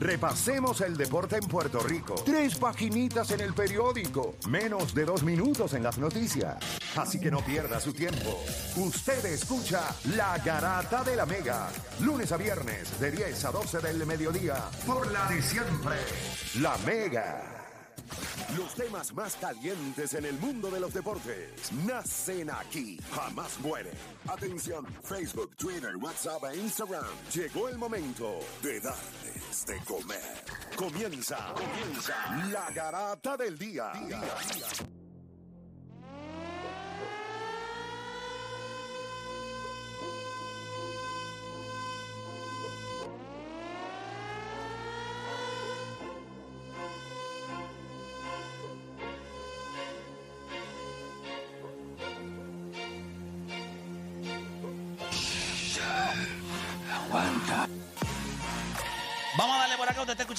Repasemos el deporte en Puerto Rico. Tres paginitas en el periódico. Menos de dos minutos en las noticias. Así que no pierda su tiempo. Usted escucha La Garata de la Mega. Lunes a viernes de 10 a 12 del mediodía. Por la de siempre. La Mega. Los temas más calientes en el mundo de los deportes nacen aquí, jamás mueren. Atención, Facebook, Twitter, WhatsApp e Instagram. Llegó el momento de de comer. Comienza, comienza la garata del día. Vamos a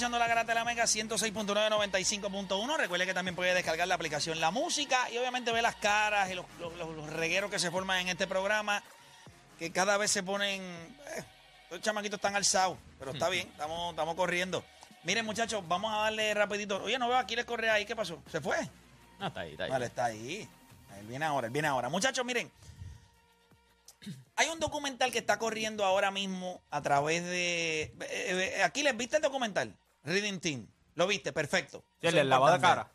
escuchando la Garata de la Mega 106.995.1. Recuerde que también puede descargar la aplicación La Música y obviamente ver las caras y los, los- los- los regueros que se forman en este programa. Que cada vez se ponen. eh, los chamaquitos están alzados, pero está bien, estamos, estamos corriendo. Miren, muchachos, vamos a darle rapidito. Oye, no veo a Aquiles Correa ahí. ¿Qué pasó? ¿Se fue? No, está ahí, está ahí. Vale, está ahí. Él viene ahora, él viene ahora. Muchachos, miren. Hay un documental que está corriendo ahora mismo a través de. eh, eh, Aquí les viste el documental. Reading Team. ¿Lo viste? Perfecto. Sí, el lavado de cara.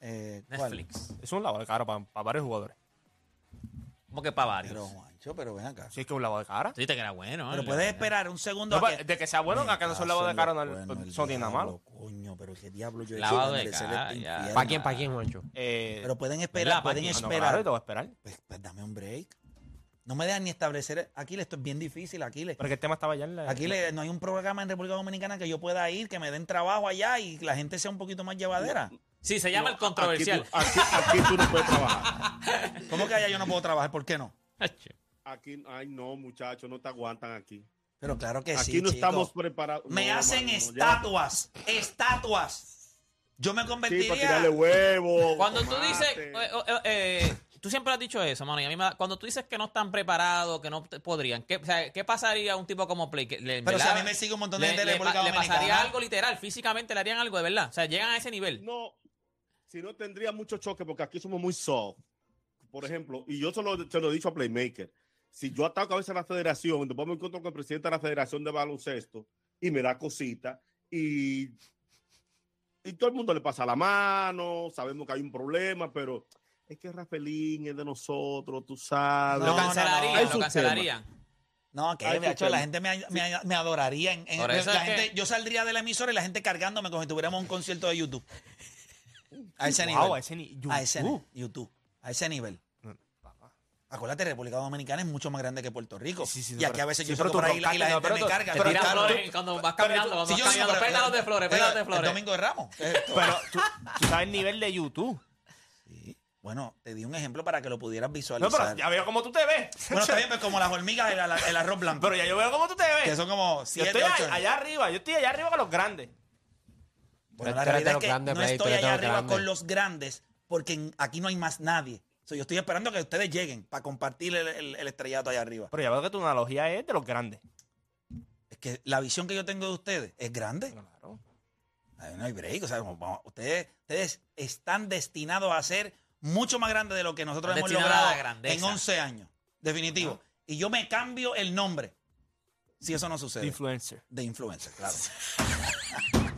Eh, ¿cuál? Netflix. Es un lavado de cara para, varios jugadores. ¿Cómo que para varios? Pero, Juancho, pero ven acá. Sí, es que es un lavado de cara. Tú dijiste que era bueno. Pero puedes esperar un segundo. No, a pues, que- de que sea bueno, a que no un lavado de cara, no, Bueno, tiene nada malo. Coño, pero qué diablo yo he Lavado de cara, este? ¿Para quién, para quién, Juancho? Eh, Pero pueden esperar, ¿Verdad, pueden Paqui? no, esperar. claro, te voy a esperar. Pues, pues dame un break. No me dejan ni establecer. Aquiles, esto es bien difícil, Aquiles. Porque el tema estaba ya en la... Aquí le- no hay un programa en República Dominicana que yo pueda ir, que me den trabajo allá y la gente sea un poquito más llevadera. Sí, se llama el controversial. Aquí, tú- aquí- aquí tú no puedes trabajar. ¿Cómo que allá yo no puedo trabajar? ¿Por qué no? Aquí, ay, no, muchachos, no te aguantan aquí. Pero claro que Aquí sí. no chico. estamos preparados. Me No, hacen mano, ya. estatuas. Estatuas. Yo me Sí, convertiría. para tirarle huevo. Cuando tú dices, eh, eh, eh, tú siempre has dicho eso, mano, y a mí me da- cuando tú dices que no están preparados, que no te- podrían, ¿qué, o sea, ¿qué pasaría a un tipo como Play? Que le- Pero si ¿verdad? a mí me sigue un montón de le, gente de le República pa- le pasaría algo literal, físicamente le harían algo de verdad, o sea, llegan a ese nivel. No, si no tendría mucho choque porque aquí somos muy soft. Por ejemplo, y yo se lo, se lo he dicho a Playmaker. Si yo ataco a veces a la federación, después me encuentro con el presidente de la federación de baloncesto y me da cosita y, y todo el mundo le pasa la mano, sabemos que hay un problema, pero es que Rafaelín es de nosotros, tú sabes. No, lo no, cancelarían, no, hay lo cancelarían. No, que de hecho, la gente me, me- me adoraría. En, la que- gente, Yo saldría de la emisora y la gente cargándome como si tuviéramos un concierto de YouTube. A ese Wow, nivel. a ese ni- A ese YouTube. A ese nivel. Acuérdate, República Dominicana es mucho más grande que Puerto Rico. Sí, sí, y aquí a veces sí, yo salgo por ahí y la no, gente me carga. Te Pero tiran flores cuando vas caminando, cuando vas caminando, pero- pétalos de flores, pero- pétalos de El flores. domingo de Ramos. Pero tú, tú sabes el nivel de YouTube. Sí. Bueno, te di un ejemplo para que lo pudieras No, visualizar. pero ya veo cómo tú te ves. Bueno, está bien, pues como las hormigas, el, el arroz blanco. Pero ya yo veo cómo tú te ves. que son como yo 7, estoy 8. allá, allá arriba, yo estoy allá arriba con los grandes. Bueno, Tú la eres de realidad es los que grandes, no Play, tú estoy allá arriba grandes. con los grandes porque aquí no hay más nadie. So, yo estoy esperando que ustedes lleguen para compartir el, el- el estrellato allá arriba. Pero ya veo que tu analogía es de los grandes. Es que la visión que yo tengo de ustedes es grande. Claro. Ay, no hay break. O sea, como, vamos, ustedes, ustedes están destinados a ser mucho más grandes de lo que nosotros hemos a logrado grandeza. en 11 años. Definitivo. Y yo me cambio el nombre. Si eso no sucede. Influencer. de influencer, claro.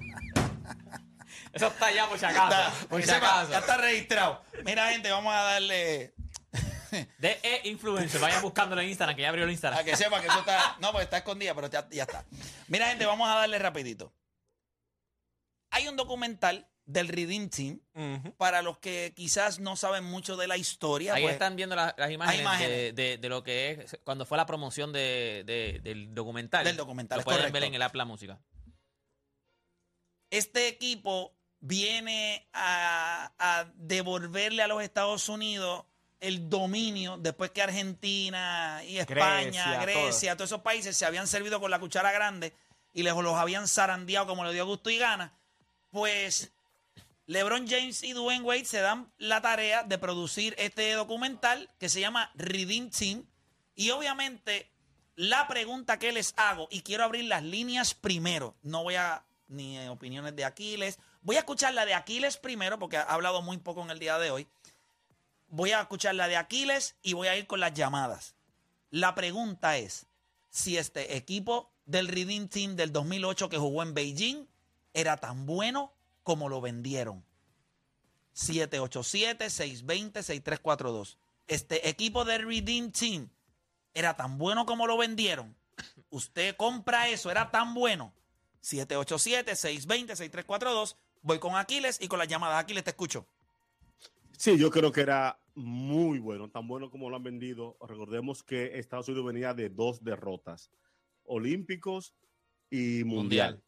Eso está ya por si Está- acaso. Por si sepa, acaso. ya está registrado. Mira, gente, vamos a darle. De e-influencer, vayan buscándolo en Instagram, que ya abrió el A Instagram. que sepa que eso está. No, porque está escondida, pero ya, ya está. Mira, gente, vamos a darle rapidito. Hay un documental del Redeem Team. Para los que quizás no saben mucho de la historia. Ahí pues, están viendo la- las imágenes, imágenes. De, de- de lo que es cuando fue la promoción de, de- del documental. Del documental, Lo es pueden correcto. ver en el app La Música. Este equipo viene a, a devolverle a los Estados Unidos el dominio después que Argentina y España, Grecia, Grecia, todos esos países se habían servido con la cuchara grande y les los habían zarandeado como le dio gusto y gana. Pues LeBron James y Dwayne Wade se dan la tarea de producir este documental que se llama Redeem Team. Y obviamente La pregunta que les hago, y quiero abrir las líneas primero, no voy a ni opiniones de Aquiles, voy a escuchar la de Aquiles primero, porque ha hablado muy poco en el día de hoy. Voy a escuchar la de Aquiles y voy a ir con las llamadas. La pregunta es si este equipo del Redeem Team del 2008 que jugó en Beijing era tan bueno como lo vendieron. 787-620-6342. Este equipo del Redeem Team era tan bueno como lo vendieron. Usted compra eso, era tan bueno. 787-620-6342. Voy con Aquiles y con las llamadas. Aquiles, te escucho. Sí, yo creo que era muy bueno, tan bueno como lo han vendido. Recordemos que Estados Unidos venía de dos derrotas, olímpicos y mundial.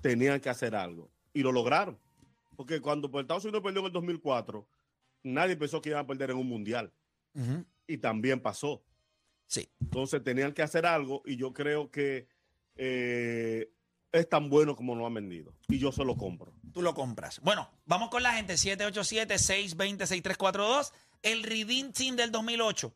Tenían que hacer algo y lo lograron. Porque cuando pues, Estados Unidos perdió en el 2004, nadie pensó que iban a perder en un mundial. Y también pasó. Sí. Entonces tenían que hacer algo y yo creo que eh, es tan bueno como lo han vendido. Y yo se lo compro. Tú lo compras. Bueno, vamos con la gente. 787-620-6342. El Redeem Team del 2008.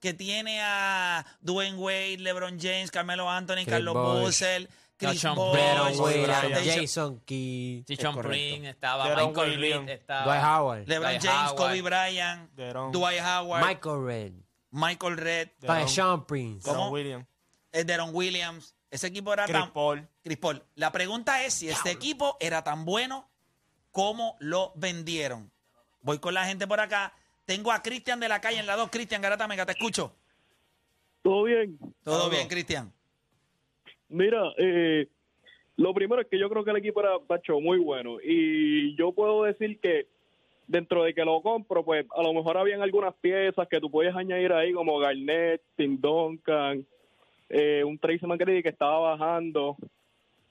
Que tiene a Dwayne Wade, LeBron James, Carmelo Anthony, Carlos Boozer, Chris Bosh, Jason Key, correcto. Prince, estaba Deron Michael Williams, Reed, estaba Dwight Howard, LeBron Dwight James, Howard. Kobe Bryant, Deron, Dwight Howard, Michael Red, Michael Red, Deron- Sean Prince, ¿Cómo? Deron Williams, Deron Williams. Ese equipo era Chris tan... Paul. Chris Paul. La pregunta es si este equipo era tan bueno como lo vendieron. Voy con la gente por acá. Tengo a Cristian de la calle en la 2. Cristian Garata Mega, te escucho. Todo bien. Todo Todo. bien, Cristian. Mira, eh, lo primero es que yo creo que el equipo era Pacho, muy bueno. Y yo puedo decir que dentro de que lo compro, pues a lo mejor habían algunas piezas que tú puedes añadir ahí, como Garnett, Tim Duncan, eh, un Tracy McGrady que estaba bajando.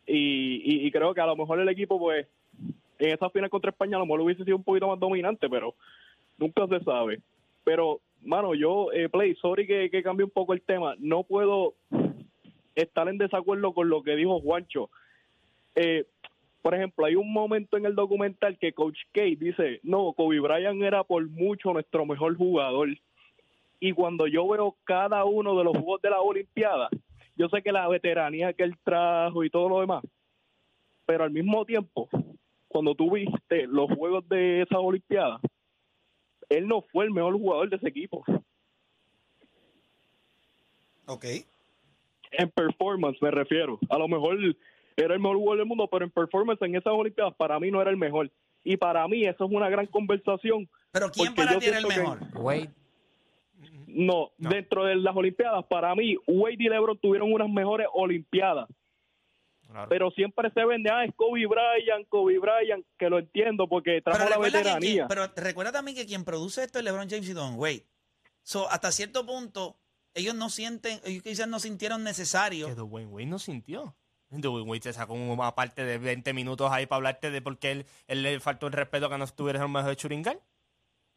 Y, y, creo que a lo mejor el equipo, pues, en esa final contra España, a lo mejor hubiese sido un poquito más dominante, pero nunca se sabe. Pero, mano, yo, eh, Play, sorry que, que cambie un poco el tema. No puedo estar en desacuerdo con lo que dijo Juancho. Eh, por ejemplo, hay un momento en el documental que Coach K dice, no, Kobe Bryant era por mucho nuestro mejor jugador. Y cuando yo veo cada uno de los juegos de la Olimpiada, yo sé que la veteranía que él trajo y todo lo demás, pero al mismo tiempo, cuando tú viste los juegos de esa Olimpiada, él no fue el mejor jugador de ese equipo. Ok. En performance me refiero. A lo mejor era el mejor jugador del mundo, pero en performance en esas Olimpiadas para mí no era el mejor. Y para mí eso es una gran conversación. Pero ¿quién para ti era el que- mejor? Wade, No, No. dentro de las Olimpiadas, para mí, Wade y LeBron tuvieron unas mejores Olimpiadas. Claro. Pero siempre se vende, ah, es Kobe Bryant, Kobe Bryant, que lo entiendo porque trajo Pero la que veteranía. quien, pero recuerda también que quien produce esto es LeBron James y Don Wade. So, hasta cierto punto, ellos no sienten, ellos quizás no sintieron necesario. Que Dwayne Wade no sintió. Dwayne Wade se sacó una parte de 20 minutos ahí para hablarte de por qué él, él le faltó el respeto que no estuviera el mejor churingal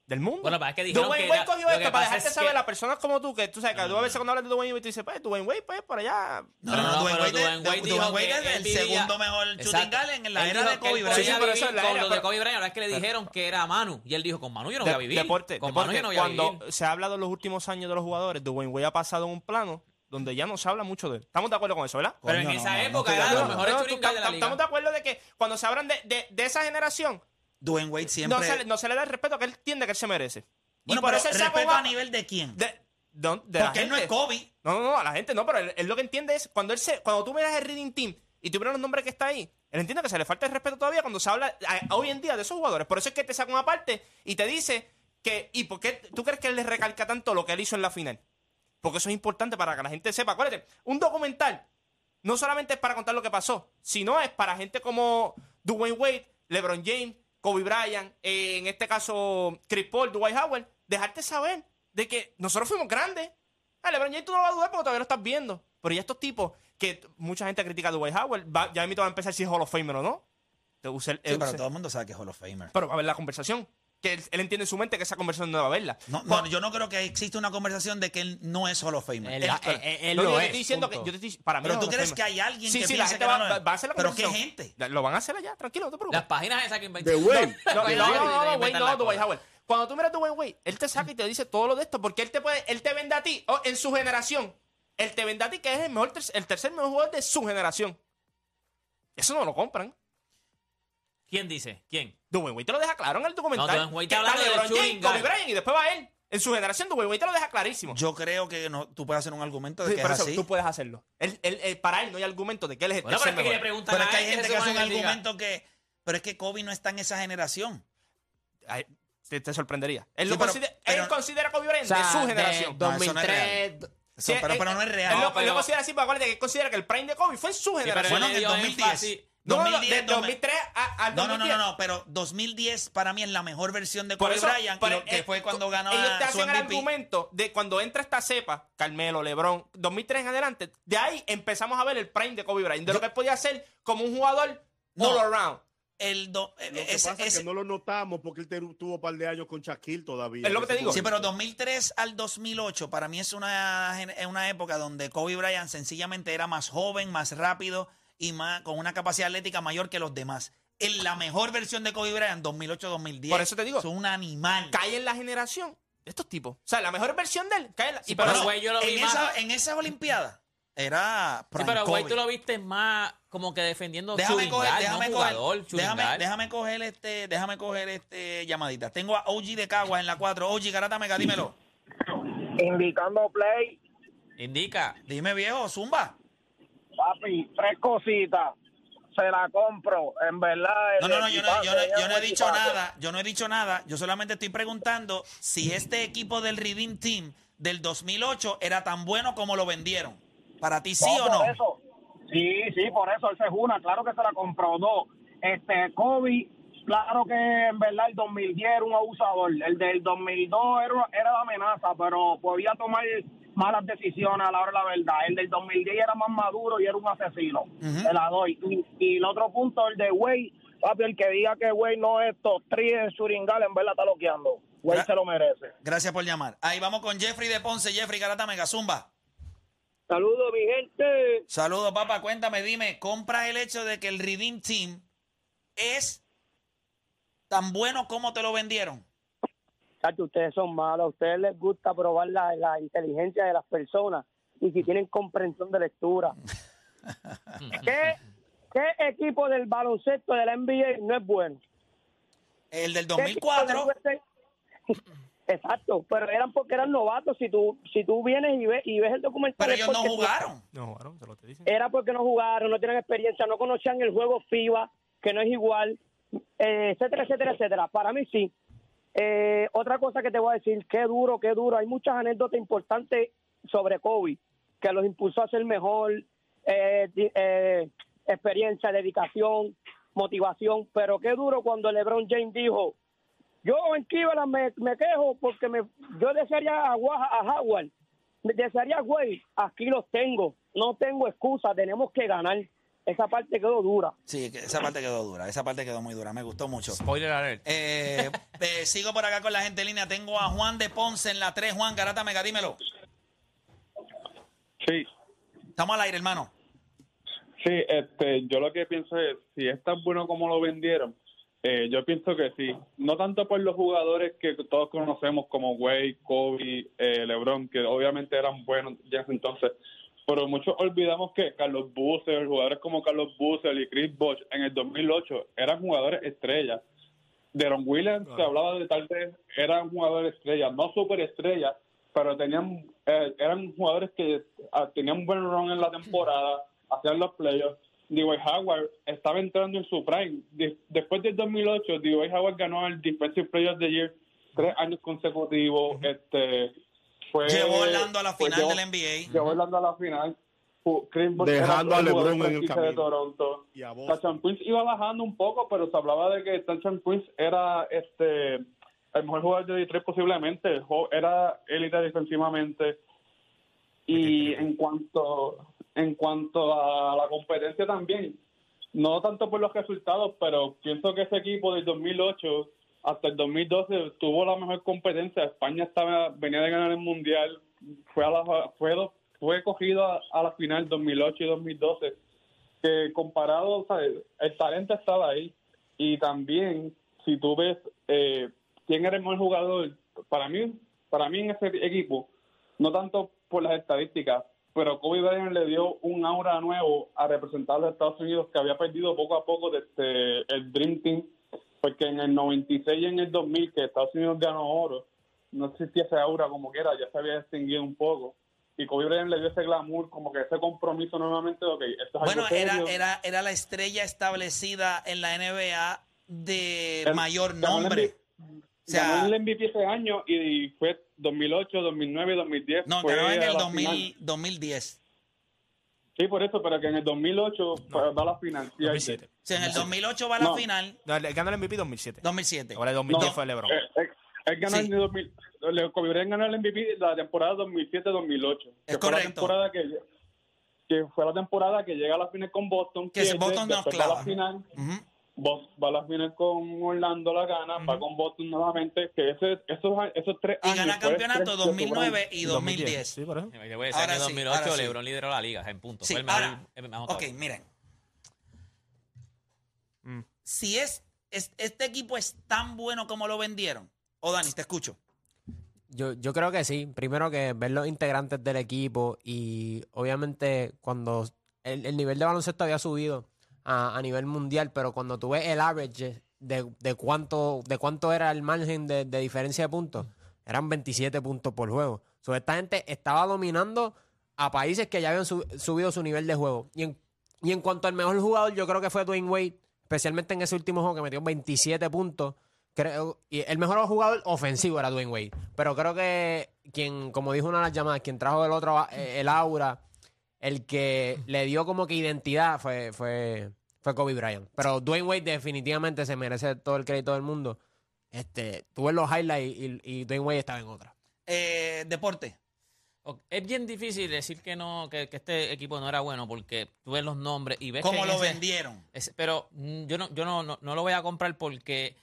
del mundo. Bueno, pero es que dijeron Dwayne que Wade era- cogió esto para dejarte es saber que- a personas como tú, que tú sabes que tú a veces cuando hablas de Dwayne Wade tú dices, pues Dwayne Wade, pues por allá. No, No, no, no, Dwayne pero Wade, Dwayne Wade Dwayne dijo Wade que es el segundo mejor Exacto. chutingal en la Él era de Kobe Bryant. Sí, pero eso es la con era, lo de Kobe Bryant, ahora es que le dijeron que era Manu. Y él dijo, con Manu yo no voy a vivir. Deporte, con deporte. Manu yo no voy a Cuando vivir. se ha hablado en los últimos años de los jugadores, Dwayne Wade ha pasado en un plano donde ya no se habla mucho de él. ¿Estamos de acuerdo con eso, verdad? Pero en esa época era los mejores churingal de la liga. Estamos de acuerdo de que cuando se hablan de esa generación, Dwayne Wade siempre. no se, le- no se le da el respeto que él entiende que él se merece. bueno, y por pero eso él sacó respeto a nivel de quién. de, de Porque él no es. Kobe. No, no, no, a la gente no, pero él, él lo que entiende es cuando él se, cuando tú miras el Reading Team y tú miras los nombres que está ahí, él entiende que se le falta el respeto todavía cuando se habla a- a hoy en día de esos jugadores. Por eso es que te saca una parte y te dice que, ¿y por qué tú crees que él le recalca tanto lo que él hizo en la final? Porque eso es importante para que la gente sepa. Acuérdate, un documental no solamente es para contar lo que pasó, sino es para gente como Dwayne Wade, LeBron James, Kobe Bryant, eh, en este caso Chris Paul, Dwight Howard, dejarte saber de que nosotros fuimos grandes. Ah, LeBron James tú no lo vas a dudar porque todavía lo estás viendo. Pero ya estos tipos que mucha gente critica a Dwight Howard, va- ya a mí te va a empezar si es Hall of Famer o no. El- Sí, use- pero todo el mundo sabe que es Hall of Famer. pero va a ver la conversación. Que él, él entiende en su mente que esa conversación no va a verla. No, no, yo no creo que exista una conversación de que él no es Hall of Famer. Él- Él- eh, eh, él No, lo yo te es, estoy diciendo punto. que yo te estoy- para mí pero no tú crees que hay alguien Sí, que sí, la piensa gente que va, no va- es? va a hacer la Pero qué gente. Lo van a hacer allá, tranquilo, no te preocupes. Las páginas esas que inventan. De Wade. No, no, no, no, no, no, Howard. Cuando tú miras a Dwayne Wade, él te saca y te dice todo lo de esto, porque él te puede, él te vende a ti, oh, en su generación, el te vende a ti que es el, mejor, el tercer mejor jugador de su generación. Eso no lo compran. ¿Quién dice? ¿Quién? Dwayne Wade te lo deja claro en el documental. No, Dwayne Wade Que está está hablando de LeBron James, Kobe. Bryant y después va él. En su generación, Dwayne Wade te lo deja clarísimo. Yo creo que no, tú puedes hacer un argumento de Sí, que por es eso así. tú puedes hacerlo. Él- él- él- para él no hay argumento de que él es el Bueno, pero tercer es que le mejor. Pero es que hay él, gente que hace un él argumento que. Pero es que Kobe no está en esa generación. Ay, te, te sorprendería. Él, Sí, lo pero- considera, pero- él considera a Kobe Bryant O sea, de su de generación. No, eso no es 2003. Eso, Sí, pero, él- pero no es Él, real. lo, No, él lo pero- considera así, porque acuérdate que él considera que el prime de Kobe fue en su Sí, pero generación. Bueno, él en el dio 2010. énfasis- no, no, no, 2010, de 2003 a- al No, no, no, 2010. no, no, pero 2010 para mí es la mejor versión de Kobe eso, Bryant, que el- fue cuando ganó ellos te a su hacen el argumento de cuando entra esta cepa, Carmelo, LeBron, 2003 en adelante, de ahí empezamos a ver el prime de Kobe Bryant, de lo que él podía ser como un jugador No. all around. El do- Lo que ese- pasa es ese- que no lo notamos porque él tuvo un par de años con Shaquille todavía. Es lo que te digo. Sí, pero 2003 al 2008 para mí es una, gen- es una época donde Kobe Bryant sencillamente era más joven, más rápido y más con una capacidad atlética mayor que los demás. En la mejor versión de Kobe Bryant 2008-2010. Por eso te digo. Es un animal. Cae en la generación de estos tipos. O sea, la mejor versión de él cae en la... Sí, y pero güey, yo lo vi en, más- esa, en esa Olimpiada era Sí, pero güey, tú lo viste más como que defendiendo Déjame coger, déjame no coger, jugador, déjame, déjame coger este, déjame coger este llamadita. Tengo a OG de Caguas en la 4. OG, Garata Mega, dímelo. Indicando play, Indica. Dime viejo, Zumba. Papi, tres cositas. Se la compro, en verdad. No, no, no, yo no, yo no- yo no he dicho nada, yo no he dicho nada, yo solamente estoy preguntando si este equipo del Redeem Team del 2008 era tan bueno como lo vendieron. ¿Para ti sí o por no? eso. Sí, sí, por eso esa es una, claro que se la compró. Dos, este, Kobe, claro que en verdad el 2010 era un abusador. El del 2002 era, era la amenaza, pero podía tomar malas decisiones a la hora de la verdad. El del 2010 era más maduro y era un asesino. Ujú. Se la doy. Y, y el otro punto, el de Way, papi, el que diga que Way no es top 3 en Suringal, en verdad está loqueando. Way Gra- se lo merece. Gracias por llamar. Ahí vamos con Jeffrey de Ponce, Jeffrey Garata Mega, Zumba. Saludos, mi gente. Saludos, papá. Cuéntame, dime, ¿compras el hecho de que el Redeem Team es tan bueno como te lo vendieron? Chacho, ustedes son malos, a ustedes les gusta probar la, la inteligencia de las personas y si tienen comprensión de lectura. ¿Qué, ¿Qué equipo del baloncesto de la NBA no es bueno? El del ¿Qué equipo 2004, del USA? Exacto, pero eran porque eran novatos. Si tú si tú vienes y ves, y ves el documental, pero es ellos no jugaron. No, bueno, te lo te dicen. era porque no jugaron, no tienen experiencia, no conocían el juego FIBA, que no es igual, eh, etcétera, etcétera, etcétera. Para mí sí. Eh, otra cosa que te voy a decir, qué duro, qué duro. Hay muchas anécdotas importantes sobre Kobe, que los impulsó a ser mejor, eh, eh, experiencia, dedicación, motivación. Pero qué duro cuando LeBron James dijo, yo en Cleveland me, quejo porque me, yo desearía a, a Howard, desearía a Wade, aquí los tengo, no tengo excusa, tenemos que ganar. Esa parte quedó dura. Sí, esa parte quedó dura, esa parte quedó muy dura, me gustó mucho. Spoiler alert. Eh, eh, sigo por acá con la gente en línea. Tengo a Juan de Ponce en la 3. Juan Garata Mega, dímelo. Sí, Estamos al aire, hermano. sí, este, yo lo que pienso es, si es tan bueno como lo vendieron, eh, yo pienso que sí. No tanto por los jugadores que todos conocemos como Wade, Kobe, eh, LeBron, que obviamente eran buenos ya entonces, pero muchos olvidamos que Carlos Busser, jugadores como Carlos Busser y Chris Bosh en el 2008 eran jugadores estrellas. Deron Williams, se hablaba de tal vez, eran jugadores estrellas, no superestrellas, pero tenían eh, eran jugadores que ah, tenían un buen run en la temporada, hacían los playoffs. D.Y. Howard estaba entrando en su prime. De- después del 2008, D.Y. Howard ganó el Defensive Player of the Year tres años consecutivos. este fue, Llevó a Orlando a la pues, final llevó- del NBA. Llevó Orlando a la final. Chris Dejando a LeBron en el franquicia de camino. Toronto. Y a vos. Tachan Prince iba bajando un poco, pero se hablaba de que Tachan Prince era este el mejor jugador de Detroit posiblemente, era élite defensivamente. Y en cuanto en cuanto a la competencia también, no tanto por los resultados, pero pienso que ese equipo del 2008 hasta el 2012 tuvo la mejor competencia. España estaba venía de ganar el mundial, fue a la, fue fue cogido a, la final 2008 y 2012 que comparado, o el talento estaba ahí. Y también, si tú ves eh, quién era el mejor jugador, para mí, para mí en ese equipo, no tanto por las estadísticas, pero Kobe Bryant le dio un aura nuevo a representar a los Estados Unidos que había perdido poco a poco desde el Dream Team, porque en el 96 y en el 2000 que Estados Unidos ganó oro, no existía ese aura como que era, ya se había extinguido un poco. Y Kobe Bryant le dio ese glamour, como que ese compromiso nuevamente de, ok, esto es Bueno, algo era, serio. era, era la estrella establecida en la NBA de El- mayor ganó el nombre. O sea, ganó el MVP ese año y fue 2008, 2009, 2010. no, ganó en el la 2000, final. 2010. Sí, por eso, pero que en el 2008 fue- va a la final. sí, 2007. O sea, en el 2008 va a la No. final, No, le ganó el MVP 2007. 2007. Ahora el 2010 No, fue LeBron. eh, eh, él ganó Sí. en el 2000, le- ganó el MVP la temporada 2007-2008. Es que fue la correcto. temporada que, que fue la temporada que llega a la final con Boston. Que pierde, Boston nos clava. la final. Ujú. Bos- va a la final con Orlando, la gana, va con Boston nuevamente, que ese, esos, esos tres Y años... gana fue campeonato tres de 2009 y 2010. Sí, por eso. Y Ahora en el sí, 2008 ahora sí. LeBron lideró la liga en puntos. Sí, Fue el mejor, ahora, el mejor ok, miren. Mm. Si es, es- este equipo es tan bueno como lo vendieron. O Dani, te escucho. Yo, yo creo que sí. Primero que ver los integrantes del equipo y obviamente cuando el, el nivel de baloncesto había subido a, nivel mundial, pero cuando tú ves el average de, de cuánto, de cuánto era el margen de, diferencia de puntos, eran 27 puntos por juego. So, esta gente estaba dominando a países que ya habían su- subido su nivel de juego. Y en, y en cuanto al mejor jugador, yo creo que fue Dwayne Wade, especialmente en ese último juego que metió 27 puntos. Creo, y el mejor jugador ofensivo era Dwayne Wade. Pero creo que quien, como dijo una de las llamadas, quien trajo el otro, eh, el aura, el que le dio como que identidad fue, fue, fue Kobe Bryant. Pero Dwayne Wade definitivamente se merece todo el crédito del mundo. Este, tuve los highlights y, y Dwayne Wade estaba en otra. Eh, deporte. Es bien difícil decir que no que, que este equipo no era bueno porque tú ves los nombres y ves que ¿Cómo lo ese- vendieron? ese- pero mm, yo no yo no, no, no lo voy a comprar porque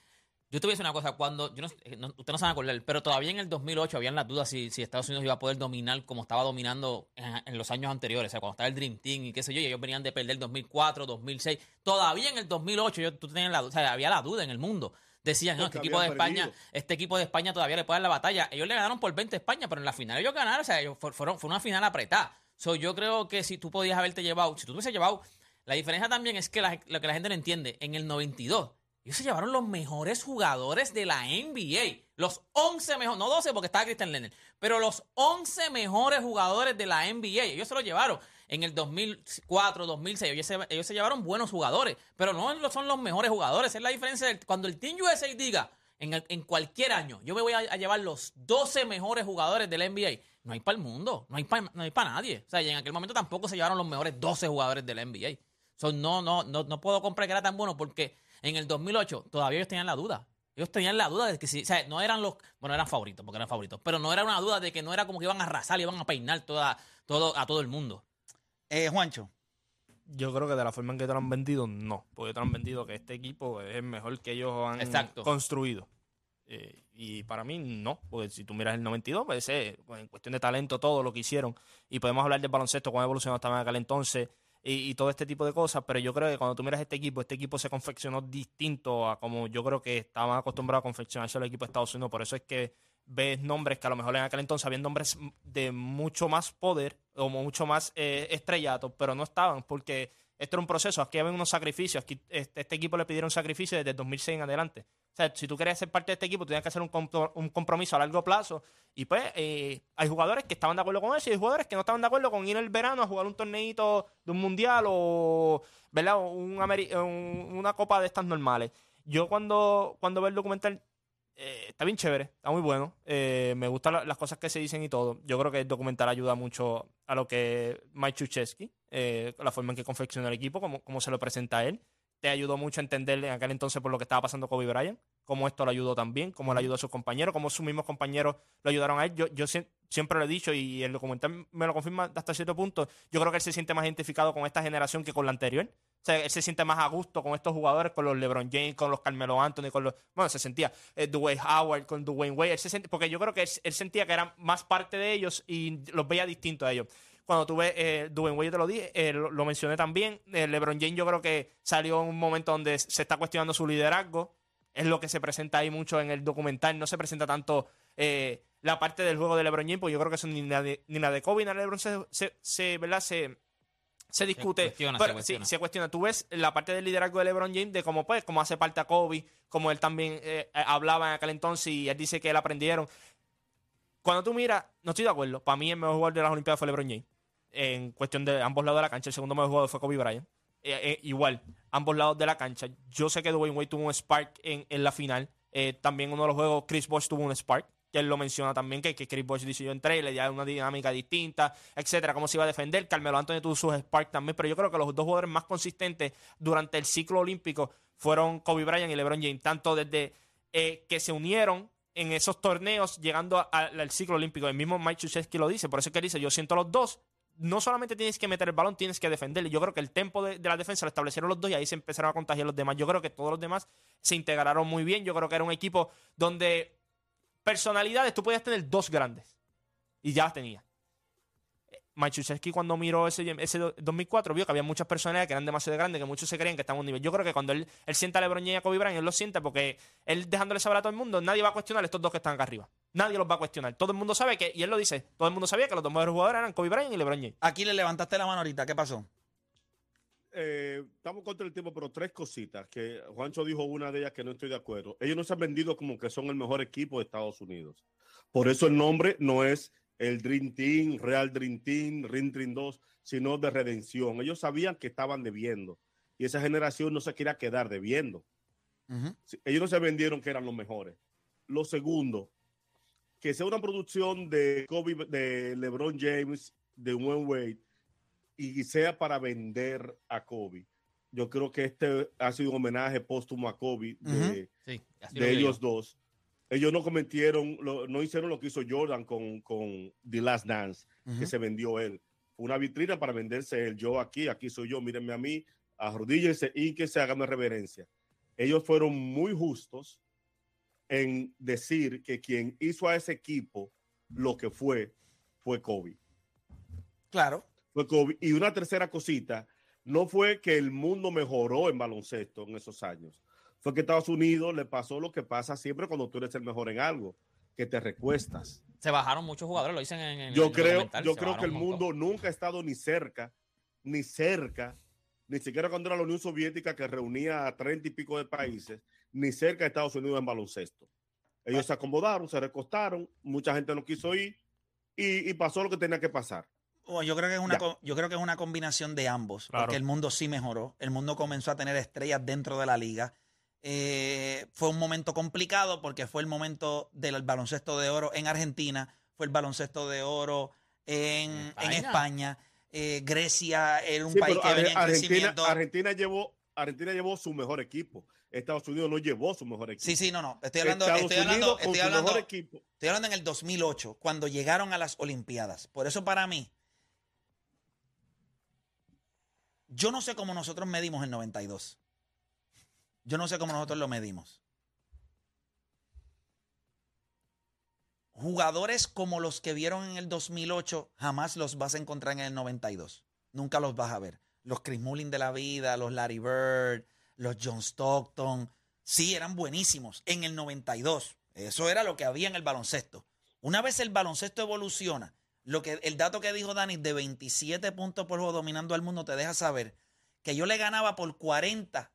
yo te voy a decir una cosa, cuando yo no, eh, no- ustedes no se van a acordar, pero todavía en el 2008 habían las dudas si, si Estados Unidos iba a poder dominar como estaba dominando en, en los años anteriores, o sea, cuando estaba el Dream Team y qué sé yo, y ellos venían de perder 2004, 2006, todavía en el 2008 yo, tú tenías la, o sea, había la duda en el mundo. Decían, no, este equipo de España, perdido. este equipo de España todavía le puede dar la batalla. Ellos le ganaron por 20 a España, pero en la final ellos ganaron, o sea, ellos fu- fueron, fue una final apretada. So, yo creo que si tú podías haberte llevado, si tú te hubiese llevado, la diferencia también es que la- lo que la gente no entiende, en el 92, ellos se llevaron los mejores jugadores de la NBA. Los 11 mejores, no 12 porque estaba Christian Leonard, pero los 11 mejores jugadores de la NBA. Ellos se los llevaron en el 2004, 2006. Ellos se, ellos se llevaron buenos jugadores, pero no son los mejores jugadores. Es la diferencia. cuando el Team USA diga, en, en cualquier año, yo me voy a, llevar los 12 mejores jugadores del NBA. No hay para el mundo, no hay para no pa nadie. O sea, y en aquel momento tampoco se llevaron los mejores 12 jugadores del NBA. So, no, no, no, no puedo comprar que era tan bueno porque en el 2008 todavía ellos tenían la duda. Ellos tenían la duda de que si, o sea, no eran los, bueno, eran favoritos, porque eran favoritos, pero no era una duda de que no era como que iban a arrasar, iban a peinar toda, todo, a todo el mundo. Eh, Juancho. Yo creo que de la forma en que te lo han vendido, no. Porque te lo han vendido que este equipo es el mejor que ellos han Exacto. construido. Eh, y para mí, no. Porque si tú miras el 92, pues, ese, pues, en cuestión de talento, todo lo que hicieron. Y podemos hablar del baloncesto, cómo evolucionó hasta en aquel entonces y, y todo este tipo de cosas. Pero yo creo que cuando tú miras este equipo, este equipo se confeccionó distinto a como yo creo que estaban acostumbrados a confeccionarse el equipo de Estados Unidos. Por eso es que ves nombres que a lo mejor en aquel entonces habían nombres de mucho más poder o mucho más eh, estrellatos, pero no estaban porque esto era un proceso, aquí había unos sacrificios, aquí este, este equipo le pidieron sacrificio desde el 2006 en adelante. O sea, si tú querías ser parte de este equipo, tenías que hacer un, compro- un compromiso a largo plazo. Y pues, eh, hay jugadores que estaban de acuerdo con eso y hay jugadores que no estaban de acuerdo con ir el verano a jugar un torneito de un mundial o, un un- una copa de estas normales. Yo cuando, cuando veo el documental, eh, está bien chévere, está muy bueno. Eh, me gustan la- las cosas que se dicen y todo. Yo creo que el documental ayuda mucho a lo que Mike Chuchesky, eh, la forma en que confecciona el equipo, cómo, cómo se lo presenta a él. Te ayudó mucho a entender en aquel entonces por lo que estaba pasando Kobe Bryant, cómo esto lo ayudó también, cómo le ayudó a sus compañeros, cómo sus mismos compañeros lo ayudaron a él. Yo, yo sie- siempre lo he dicho y el documental me lo confirma hasta cierto punto. Yo creo que él se siente más identificado con esta generación que con la anterior. O sea, él se siente más a gusto con estos jugadores, con los LeBron James, con los Carmelo Anthony, con los. Bueno, se sentía eh, Dwayne Howard, con Dwayne Wade. Él se sent- porque yo creo que él, él sentía que eran más parte de ellos y los veía distintos a ellos. Cuando tú ves eh, Dwayne Wade, yo te lo dije, eh, lo, lo mencioné también. Eh, LeBron James, yo creo que salió en un momento donde se está cuestionando su liderazgo. Es lo que se presenta ahí mucho en el documental. No se presenta tanto eh, la parte del juego de LeBron James, porque yo creo que eso ni la de, ni la de Kobe ni la de LeBron se, se, se- ¿verdad? se, se discute. cuestiona, pero, se cuestiona. Sí, se cuestiona. Tú ves la parte del liderazgo de LeBron James, de cómo, pues, cómo hace parte a Kobe, como él también eh, hablaba en aquel entonces y él dice que él aprendieron. Cuando tú miras, no estoy de acuerdo. Para mí el mejor jugador de las Olimpiadas fue LeBron James. En cuestión de ambos lados de la cancha. El segundo mejor jugador fue Kobe Bryant. Eh, eh, igual, ambos lados de la cancha. Yo sé que Dwayne Wade tuvo un spark en, en la final. Eh, también uno de los juegos, Chris Bosh tuvo un spark. Que él lo menciona también, que, que Chris Bosh dice yo entré, le dio una dinámica distinta, etcétera, cómo se iba a defender. Carmelo Anthony tuvo sus spark también, pero yo creo que los dos jugadores más consistentes durante el ciclo olímpico fueron Kobe Bryant y LeBron James, tanto desde que se unieron en esos torneos llegando a- a- al ciclo olímpico. El mismo Mike Krzyzewski lo dice, por eso es que dice, yo siento los dos. No solamente tienes que meter el balón, tienes que defenderle. Yo creo que el tempo de, la defensa lo establecieron los dos y ahí se empezaron a contagiar los demás. Yo creo que todos los demás se integraron muy bien. Yo creo que era un equipo donde personalidades tú podías tener dos grandes y ya las tenía. Machuszewski cuando miró ese, ese 2004 vio que había muchas personalidades que eran demasiado grandes, que muchos se creían que estaban a un nivel. Yo creo que cuando él, él sienta a LeBron y a Kobe Bryant, él lo siente porque él dejándole saber a todo el mundo, nadie va a cuestionar a estos dos que están acá arriba. Nadie los va a cuestionar. Todo el mundo sabe que, y él lo dice, todo el mundo sabía que los dos mejores jugadores eran Kobe Bryant y LeBron James. Aquí le levantaste la mano ahorita, ¿qué pasó? Eh, estamos contra el tiempo, pero tres cositas. Que Juancho dijo una de ellas que no estoy de acuerdo. Ellos no se han vendido como que son el mejor equipo de Estados Unidos. Por eso el nombre no es el Dream Team, Real Dream Team, Ring Dream 2, sino de redención. Ellos sabían que estaban debiendo y esa generación no se quería quedar debiendo. Ellos no se vendieron que eran los mejores. Lo segundo, que sea una producción de Kobe, de LeBron James, de Wayne Wade, y sea para vender a Kobe. Yo creo que este ha sido un homenaje póstumo a Kobe de, ellos dos. Ellos no cometieron, lo- no hicieron lo que hizo Jordan con, con The Last Dance, Ujú. que se vendió él. Fue una vitrina para venderse él. Yo aquí, aquí soy yo, mírenme a mí, arrodíllense y que se hágame reverencia. Ellos fueron muy justos en decir que quien hizo a ese equipo lo que fue, fue Kobe. Claro. Fue Kobe. Y una tercera cosita, no fue que el mundo mejoró en baloncesto en esos años. Fue que Estados Unidos le pasó lo que pasa siempre cuando tú eres el mejor en algo, que te recuestas. Se bajaron muchos jugadores, lo dicen en, en Yo el creo, yo creo que el montón. mundo nunca ha estado ni cerca, ni cerca, ni siquiera cuando era la Unión Soviética que reunía a treinta y pico de países, ni cerca de Estados Unidos en baloncesto. Ellos se acomodaron, se recostaron, mucha gente no quiso ir y, y pasó lo que tenía que pasar. Bueno, yo creo que es una Ya. yo creo que es una combinación de ambos, Claro. porque el mundo sí mejoró, el mundo comenzó a tener estrellas dentro de la liga. Eh, fue un momento complicado porque fue el momento del baloncesto de oro en Argentina, fue el baloncesto de oro en, en España. España. Eh, Grecia era un Sí, país que Ar- venía en Argentina, crecimiento. Argentina llevó, Argentina llevó su mejor equipo. Estados Unidos no llevó su mejor equipo. Sí, sí, no, no. Estoy hablando, Estados estoy hablando, Unidos con estoy su hablando, mejor equipo. estoy hablando en el 2008, cuando llegaron a las Olimpiadas. Por eso para mí, yo no sé cómo nosotros medimos el 92. Yo no sé cómo nosotros lo medimos. Jugadores como los que vieron en el 2008 jamás los vas a encontrar en el 92. Nunca los vas a ver. Los Chris Mullin de la vida, los Larry Bird, los John Stockton. Sí, eran buenísimos en el 92. Eso era lo que había en el baloncesto. Una vez el baloncesto evoluciona, lo que, el dato que dijo Dani de 27 puntos por juego dominando al mundo te deja saber que yo le ganaba por 40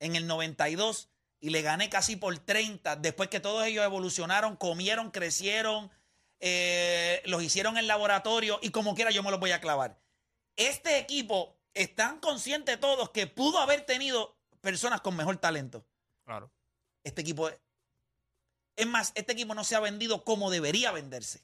en el 92 y le gané casi por 30 después que todos ellos evolucionaron, comieron, crecieron, eh, los hicieron en laboratorio y como quiera yo me los voy a clavar. Este equipo están conscientes todos que pudo haber tenido personas con mejor talento. Claro. Este equipo es. Más, este equipo no se ha vendido como debería venderse.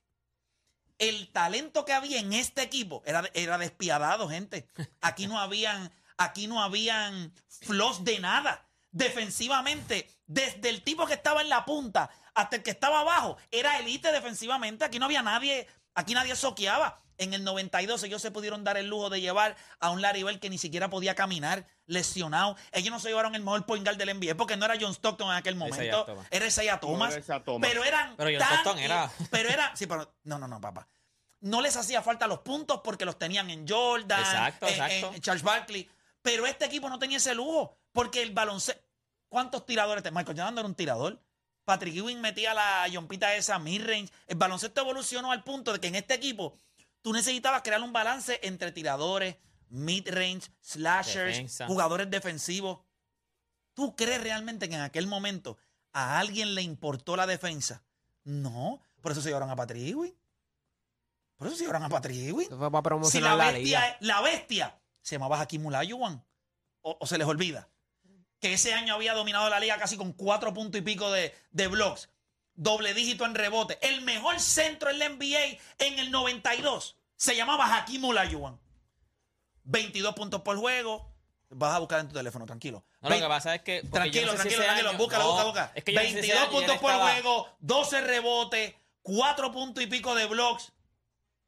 El talento que había en este equipo era, era despiadado, gente. Aquí no habían, aquí no habían flos de nada. Defensivamente, desde el tipo que estaba en la punta hasta el que estaba abajo, era elite defensivamente. Aquí no había nadie, aquí nadie soqueaba. En el 92 ellos se pudieron dar el lujo de llevar a un Larry Bell que ni siquiera podía caminar, lesionado. Ellos no se llevaron el mejor point guard del NBA porque no era John Stockton en aquel momento. Thomas. Era Isaiah Thomas. era Isaiah Thomas. Pero eran Pero John tan- Stockton era- Pero era... Sí, pero... No, no, no, papá. No les hacía falta los puntos porque los tenían en Jordan, Exacto, en- exacto. en Charles Barkley. Pero este equipo no tenía ese lujo porque el baloncesto... ¿Cuántos tiradores? te- Michael Jordan era un tirador. Patrick Ewing metía la yompita esa mid-range. El baloncesto evolucionó al punto de que en este equipo tú necesitabas crear un balance entre tiradores, mid-range, slashers, Defensa. jugadores defensivos. ¿Tú crees realmente que en aquel momento a alguien le importó la defensa? No, por eso se llevaron a Patrick Ewing. Por eso se llevaron a Patrick Ewing. Esto fue para Si promocionar la la, bestia, liga. la bestia se llamaba Hakim Olajuwon. O, o se les olvida. Que ese año había dominado la liga casi con cuatro puntos y pico de, de blocks. Doble dígito en rebote. El mejor centro en la NBA en el 92 se llamaba Hakim Olajuwon. 22 puntos por juego. Vas a buscar en tu teléfono, tranquilo. No, lo que pasa es que. porque Tranquilo, no sé si tranquilo, tranquilo. Búscalo, no, busca, busca. Es que yo no sé si ese 22 año puntos por estaba- juego, 12 rebotes, 4 puntos y pico de blocks.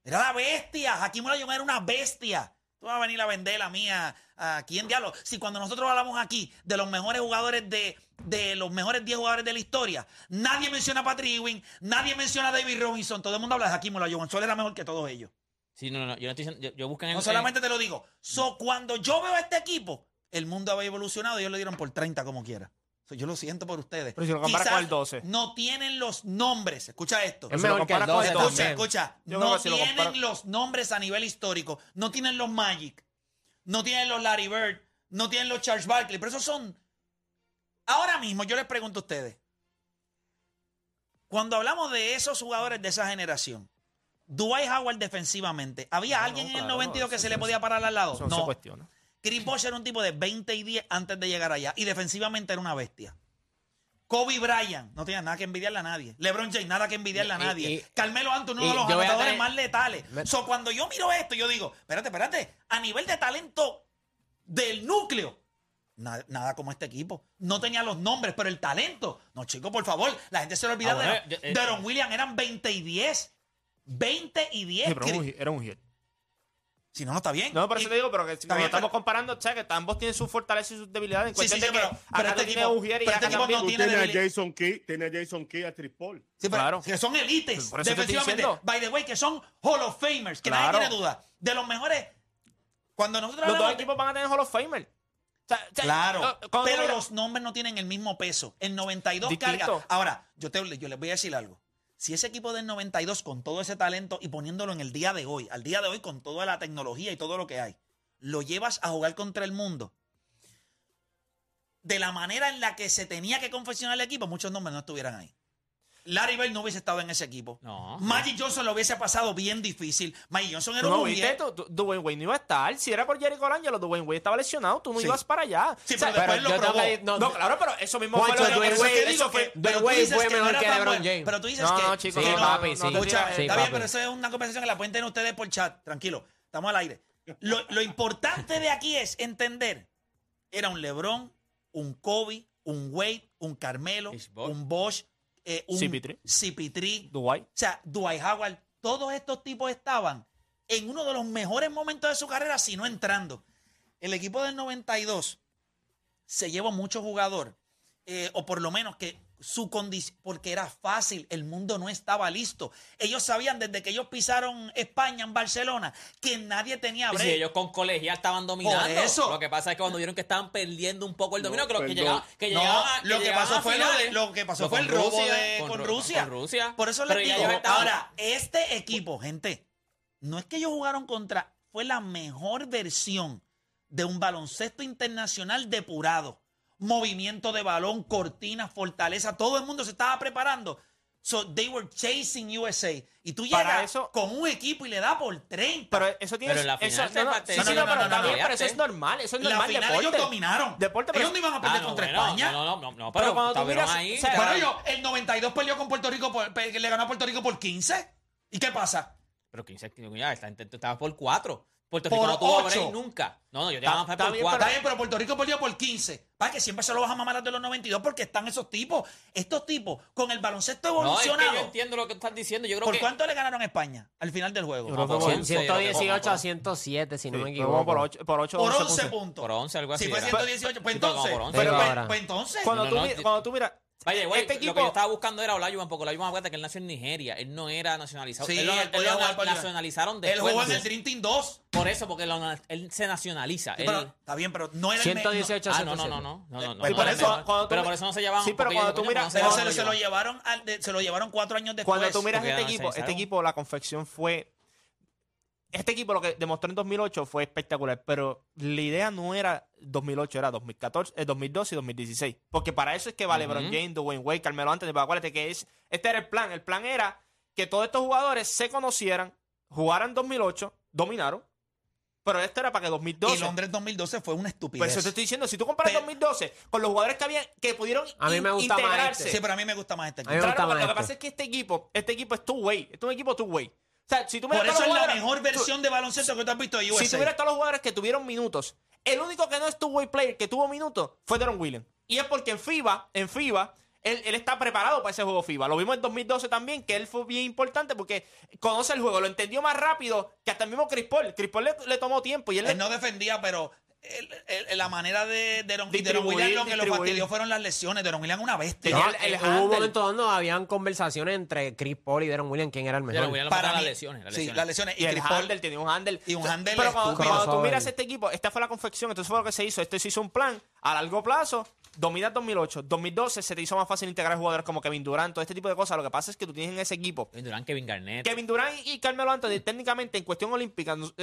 Era la bestia. Hakim Olajuwon era una bestia. Tú vas a venir a vender la mía. ¿A quién diablo? Si cuando nosotros hablamos aquí de los mejores jugadores de, de los mejores 10 jugadores de la historia, nadie menciona a Patrick Ewing, nadie menciona a David Robinson. Todo el mundo habla de Hakim Olajuwon. Solo era mejor que todos ellos. Sí, no, no, no. Yo no estoy diciendo. Yo, yo busco en el. No solamente te lo digo. So, cuando yo veo a este equipo, el mundo había evolucionado y ellos le dieron por 30 como quiera. Yo lo siento por ustedes. Pero si lo comparas Quizás con el 12. No tienen los nombres. Escucha esto. Es Si lo mejor que el comparas con 12 el Escucha, también. escucha. Yo creo no que si lo tienen los nombres a nivel histórico. No tienen los Magic. No tienen los Larry Bird. No tienen los Charles Barkley. Pero esos son. Ahora mismo yo les pregunto a ustedes. Cuando hablamos de esos jugadores de esa generación, Dwight Howard defensivamente, ¿había No, alguien en el claro, 92 que eso- se le podía parar al lado? Eso no se no. cuestiona. Chris Bosh era un tipo de 20 y 10 antes de llegar allá. Y defensivamente era una bestia. Kobe Bryant, no tenía nada que envidiarle a nadie. LeBron James, nada que envidiarle a nadie. y- Carmelo Anthony, uno de los anotadores más letales. Me- So, cuando yo miro esto, yo digo, espérate, espérate, a nivel de talento del núcleo, nada, nada como este equipo. No tenía los nombres, pero el talento. No, chicos, por favor, la gente se lo olvida Ah, bueno, de, yo- eh, de Aaron Williams, eran 20 y 10. 20 y 10. Sí, pero era un Chris. hit- era un hit. Si no, no está bien. No, por eso Y- te digo, pero que Está cuando bien, estamos pero- comparando, o sea, que ambos tienen sus fortalezas y sus debilidades. En Sí, sí, sí, pero- pero este tienes equipo- a Ujier y pero acá este equipo no tiene tienes a. Jason Key, tienes a Jason Key, a Paul. Sí, pero Claro. que son élites defensivamente. By the way, que son Hall of Famers, que Claro. nadie tiene duda. De los mejores. Cuando nosotros Los dos equipos van a tener Hall of Famer. O sea, o sea, Claro, pero los nombres no tienen el mismo peso. El 92 Distinto. carga. Ahora, yo, te, yo les voy a decir algo. Si ese equipo del 92, con todo ese talento y poniéndolo en el día de hoy, al día de hoy, con toda la tecnología y todo lo que hay, lo llevas a jugar contra el mundo, de la manera en la que se tenía que confeccionar el equipo, muchos nombres no estuvieran ahí. Larry Bird no hubiese estado en ese equipo. No. Magic Johnson lo hubiese pasado bien difícil. Magic Johnson era Tú un no viste, mujer. tú- tú- Dwayne Wade no iba a estar. Si era por Jerry Colangelo, Dwayne Wade estaba lesionado. Tú no Sí. ibas para allá. Sí, O sea, pero después lo yo probó. no, no, claro, pero eso mismo Juancho, fue lo Dwayne que que Wade- digo eso fue- que- Dwayne pero tú Wade dices fue que no mejor era que tan LeBron bueno. James. Pero tú dices No, que. no, chicos, que sí, papi, sí. Escucha, Sí, está bien, papi. pero eso es una conversación que la pueden tener ustedes por chat. Tranquilo, estamos al aire. Lo, lo importante de aquí es entender: era un LeBron, un Kobe, un Wade, un Carmelo, Bosh. un Bosch, eh, un CP3. CP3. Dwight. O sea, Dwight Howard, todos estos tipos estaban en uno de los mejores momentos de su carrera, si no entrando. El equipo del 92 se llevó mucho jugador, eh, o por lo menos que su condición, porque era fácil, el mundo no estaba listo. Ellos sabían desde que ellos pisaron España en Barcelona que nadie tenía Sí, break. ellos con colegial estaban dominando. eso. Lo que pasa es que cuando vieron que estaban perdiendo un poco el dominio, No, creo que perdón. llegaban, que No, llegaban a- lo que llegaban pasó fue lo, de- finales. lo que pasó Lo fue con el robo Rusia, de, con con, Ru- Rusia. con Rusia. Por eso les Pero digo, ahora, este equipo, gente, no es que ellos jugaron contra, fue la mejor versión de un baloncesto internacional depurado. Movimiento de balón, cortinas, fortaleza, todo el mundo se estaba preparando. So they were chasing USA. Y tú Para llegas eso- con un equipo y le da por 30. Pero eso tiene. Pero en la eso, final te no, no, sí, No, sí, no, no, no, pero pero eso es normal. Eso es la normal. final deporte. ellos dominaron. Deporte, pero ellos no iban a perder Ah, no, contra bueno, España. No, no, no, no, Pero pero, cuando tú miras- ahí. o sea, Bueno, yo, el 92 peleó con Puerto Rico, por- le ganó a Puerto Rico por 15. ¿Y qué pasa? Pero 15, ya, está, tú estabas por 4. Puerto Por Rico no tuvo ocho. break nunca. No, no, yo te iban a está por bien, 4. Está bien, pero Puerto Rico perdió por 15. Para que siempre se lo vas a mamar a los de los 92 porque están esos tipos. Estos tipos con el baloncesto No, es que evolucionado. yo entiendo lo que estás diciendo. Yo creo ¿Por que. cuánto le ganaron a España al final del juego? Yo creo que por fue 11, yo creo que 118 fue a 107, si no me Sí, equivoco. por 8 por ocho, por 11 11 puntos. Por 11, algo así Si fue era. 118, pues Sí, pero entonces. por 11. Pero, Pero pues, pues entonces. Cuando, No, tú, no, mi- no, cuando tú miras, Vaya, güey, este lo que yo equipo. estaba buscando era Olajuwon, porque Olajuwon, acuérdate que él nació en Nigeria. Él no era nacionalizado. Sí, él él él lo nacionalizaron Él después. jugó en ¿no? el Dream Team 2. Por eso, porque lo- él se nacionaliza. Sí, Él- pero, está bien, pero no era el me- 118 Ah, no, no, no, no. no, no, no, Sí, no, por no, eso, no, tú pero por eso no se llevaban. Sí, pero cuando tú miras- no se Pero llevaban, se, no se lo llevaron al- de- se lo llevaron cuatro años después. Cuando tú miras este no equipo, este equipo, la confección fue. Este equipo lo que demostró en 2008 fue espectacular, pero la idea no era 2008, era 2014, eh, 2012 y 2016. Porque para eso es que va LeBron Ujú. James, Dwayne Wade, Carmelo Anthony, pero acuérdate que es, este era el plan. El plan era que todos estos jugadores se conocieran, jugaran 2008, dominaron, pero esto era para que 2012. Y Londres 2012 fue una Por estupidez. eso te estoy diciendo, si tú comparas Pero- 2012 con los jugadores que habían, que pudieron A mí me gusta más integrarse. este. Sí, pero a mí me gusta más este equipo. Claro, más lo que este. pasa es que este equipo, este equipo es two-way. Este es un equipo two-way. O sea, si tú miras Por eso es la mejor tú- versión de baloncesto que tú has visto de USA. Si tú miras todos los jugadores que tuvieron minutos, el único que no es two-way player que tuvo minutos fue Deron Williams. Y es porque en FIBA, en FIBA, él, él está preparado para ese juego FIBA. Lo vimos en 2012 también, que él fue bien importante porque conoce el juego, lo entendió más rápido que hasta el mismo Chris Paul. Chris Paul le, le tomó tiempo y él, Él le- no defendía, pero el- el- la manera de Deron Distribuir, Williams lo que lo fastidió fueron las lesiones. Deron Williams es una bestia. No, el- el hubo un momento donde habían conversaciones entre Chris Paul y Deron Williams quién era el mejor. Williams lo Para mí- las lesiones. Las sí, lesiones. las lesiones. Y, Y, el Chris Paul- tenía un handle. y un handle Pero cuando, cuando tú miras este equipo, esta fue la confección. Entonces fue lo que se hizo. Esto se hizo un plan a largo plazo. Dominar 2008. 2012 se te hizo más fácil integrar jugadores como Kevin Durant, todo este tipo de cosas. Lo que pasa es que tú tienes en ese equipo Kevin Durant, Kevin Garnett. Kevin Durant y Carmelo Anthony, técnicamente en cuestión olímpica, los-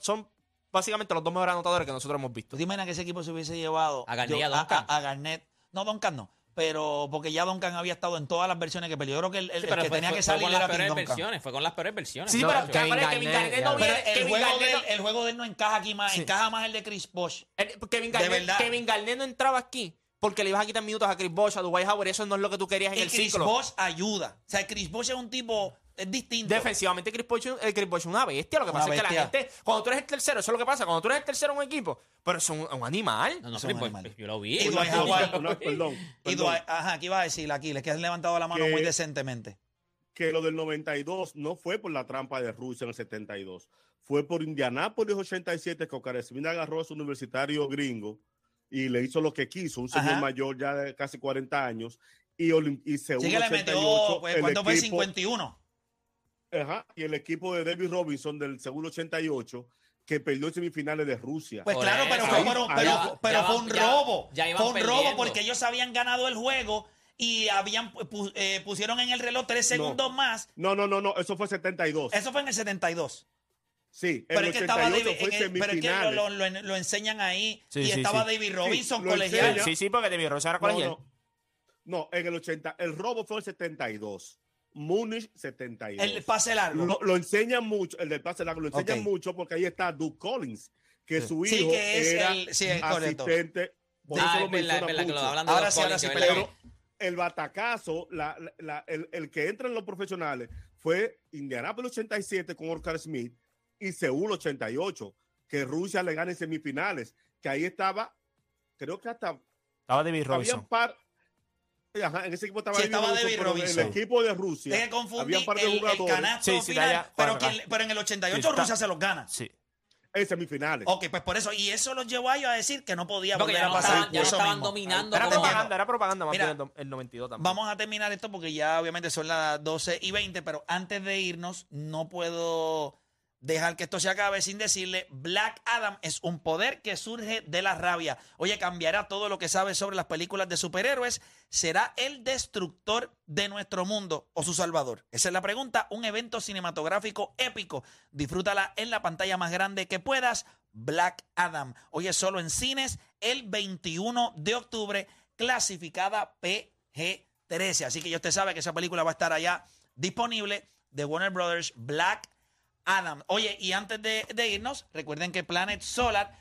son básicamente los dos mejores anotadores que nosotros hemos visto. ¿Tú te imaginas que ese equipo se hubiese llevado A Garnett y yo- a Duncan? A, a Garnett. No, Duncan no. Pero porque ya Duncan había estado en todas las versiones que peleó. Yo creo que el, el- Sí, el pero que fue, tenía fue- que fue salir con era las peores Duncan. versiones. Fue con las peores versiones. Sí, No, pero Kevin Garnett, Kevin Garnett no. Pero viene. el Kevin juego, Garnett de él, el juego de él no encaja aquí más. Sí. Encaja más el de Chris Bosh. el- Kevin. Kevin Garnett no entraba aquí porque le ibas a quitar minutos a Chris Bosh, a Dwight Howard. y Eso no es lo que tú querías en Y el Chris ciclo. Bosh ayuda. O sea, Chris Bosh es un tipo. Es distinto. Defensivamente, Chris Bosh, eh, Chris Bosh es una bestia. Lo que Una pasa es que la bestia. gente, cuando tú eres el tercero, eso es lo que pasa. Cuando tú eres el tercero en un equipo, pero es un, un animal. No, no, Eso pero es un pues, animal. yo lo vi. Y Dwight. Howard. Una- perdón, Y perdón. Dwight- ajá, aquí iba a decir Aquiles, que has levantado la mano Que- muy decentemente. que lo del 92 no fue por la trampa de Rusia en el 72, fue por Indianápolis 87 que Oscar Smith agarró a su universitario gringo y le hizo lo que quiso, un señor Ajá. mayor ya de casi 40 años y, Olim- y según Sí que le 88, metió. Pues, el ¿Cuánto fue? equipo- 51. Ajá, y el equipo de David Robinson del segundo 88 que perdió en semifinales de Rusia. Pues claro, pero, pero, Ahí- pero- ahí- pero ya fue un ya- robo. fue un robo porque ellos habían ganado el juego y habían eh, pusieron en el reloj tres segundos más. No, no, no, no, eso fue 72. Eso fue en el 72. sí, Pero el es que estaba 88 David, fue en el- pero es que lo, semifinales. lo- lo- lo enseñan ahí Sí, y sí, estaba sí. David Robinson, colegial. Sí, sí, porque David Rose era No, colegial. no, no, en el 80, el robo fue el 72. Múnich 72. El pase largo. Lo, lo enseñan mucho, el del pase largo, lo enseñan mucho porque ahí está Duke Collins, que su Sí, hijo que es era el- sí, es asistente. Por Ah, eso lo menciona que lo Ahora sí, ahora sí. Pero el batacazo, la, la- la- el, el que entra en los profesionales fue Indianapolis 87 con Oscar Smith y Seúl 88, que Rusia le gana en semifinales, que ahí estaba, creo que hasta Estaba David había Robinson. par. Ajá, en ese equipo estaba, Sí, David estaba Robinson, David pero Robinson. El equipo de Rusia. Deje de confundir había un par de el, jugadores canasto Sí, sí, final, pero, que- pero en el 88 Sí, está- Rusia se los gana. Sí. en semifinales. Ok, pues por eso. Y eso los llevó a ellos a decir que no podía Porque volver ya a no pasar. estaban, ya no eso estaban mismo. dominando Era propaganda, era propaganda más Mira, bien el 92 también. Vamos a terminar esto porque ya obviamente son las 12 y 20, pero antes de irnos, no puedo dejar que esto se acabe sin decirle, Black Adam es un poder que surge de la rabia. Oye, cambiará todo lo que sabes sobre las películas de superhéroes. ¿Será el destructor de nuestro mundo o su salvador? Esa es la pregunta. Un evento cinematográfico épico. Disfrútala en la pantalla más grande que puedas. Black Adam. Hoy es solo en cines el 21 de octubre, clasificada PG-13. Así que ya usted sabe que esa película va a estar allá disponible de Warner Brothers Black Adam. Oye, y antes de, irnos, recuerden que Planet Solar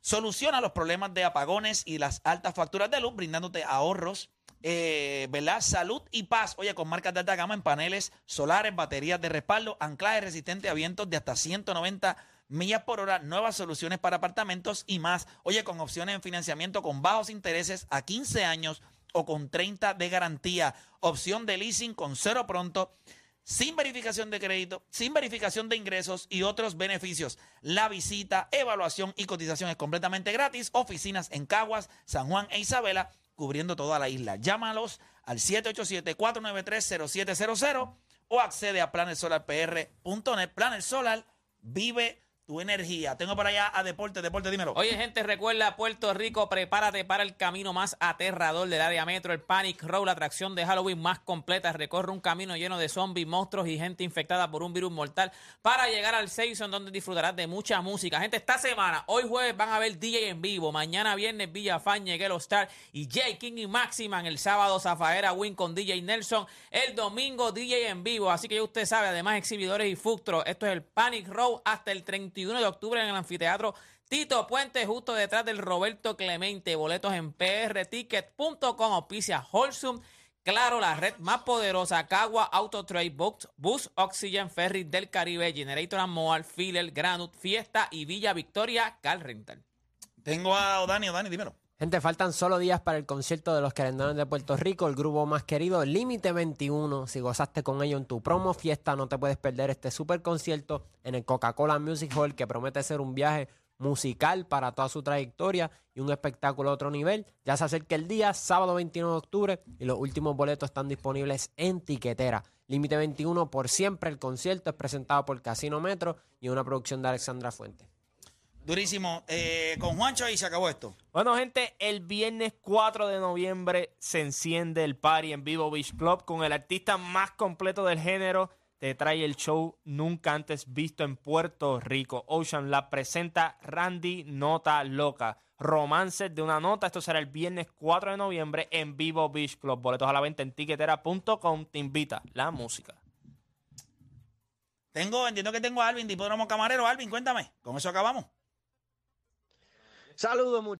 soluciona los problemas de apagones y las altas facturas de luz, brindándote ahorros, eh, ¿verdad? Salud y paz. Oye, con marcas de alta gama en paneles solares, baterías de respaldo, anclaje resistente a vientos de hasta 190 millas por hora, nuevas soluciones para apartamentos y más. Oye, con opciones en financiamiento con bajos intereses a 15 años o con 30 de garantía. Opción de leasing con cero pronto sin verificación de crédito, sin verificación de ingresos y otros beneficios. La visita, evaluación y cotización es completamente gratis. Oficinas en Caguas, San Juan e Isabela. cubriendo toda la isla. Llámalos al 787-493-0700 o accede a planesolarpr.net. Planet Solar vive tu energía. Tengo por allá a Deporte. Deporte, dímelo. Oye, gente, recuerda Puerto Rico, prepárate para el camino más aterrador del área metro, el Panic Row, la atracción de Halloween más completa. Recorre un camino lleno de zombies, monstruos y gente infectada por un virus mortal para llegar al Season, donde disfrutarás de mucha música. Gente, esta semana, hoy jueves van a ver DJ en vivo, mañana viernes Villa Fañe, Gelo Star y J. King y Maximan, el sábado Zafaera Win con DJ Nelson, el domingo DJ en vivo. Así que ya usted sabe, además exhibidores y Fuctro. Esto es el Panic Row hasta el 31 de octubre en el anfiteatro Tito Puente, justo detrás del Roberto Clemente. Boletos en prticket.com, auspicia Holsum. Claro, la red más poderosa, Cagua Auto Trade Box, Bus Oxygen Ferry del Caribe, Generator Moal, Filler, Granut, Fiesta y Villa Victoria, Car Rental. Tengo a Dani, Dani, dímelo. Gente, faltan solo días para el concierto de los querendones de Puerto Rico, el grupo más querido, Límite 21. Si gozaste con ello en tu promo fiesta, no te puedes perder este super concierto en el Coca-Cola Music Hall, que promete ser un viaje musical para toda su trayectoria y un espectáculo a otro nivel. Ya se acerca el día, sábado 21 de octubre, y los últimos boletos están disponibles en tiquetera. Límite 21 por siempre. El concierto es presentado por Casino Metro y una producción de Alexandra Fuentes. Durísimo. Eh, con Juancho y se acabó esto. Bueno, gente, el viernes 4 de noviembre se enciende el party en Vivo Beach Club con el artista más completo del género. Te trae el show nunca antes visto en Puerto Rico. Ocean la presenta Randy Nota Loca. Romances de una nota. Esto será el viernes 4 de noviembre en Vivo Beach Club. Boletos a la venta en tiquetera.com. Te invita la música. Tengo, entiendo que tengo a Alvin Hipódromo Camarero. Alvin, cuéntame. Con eso acabamos. Saludos,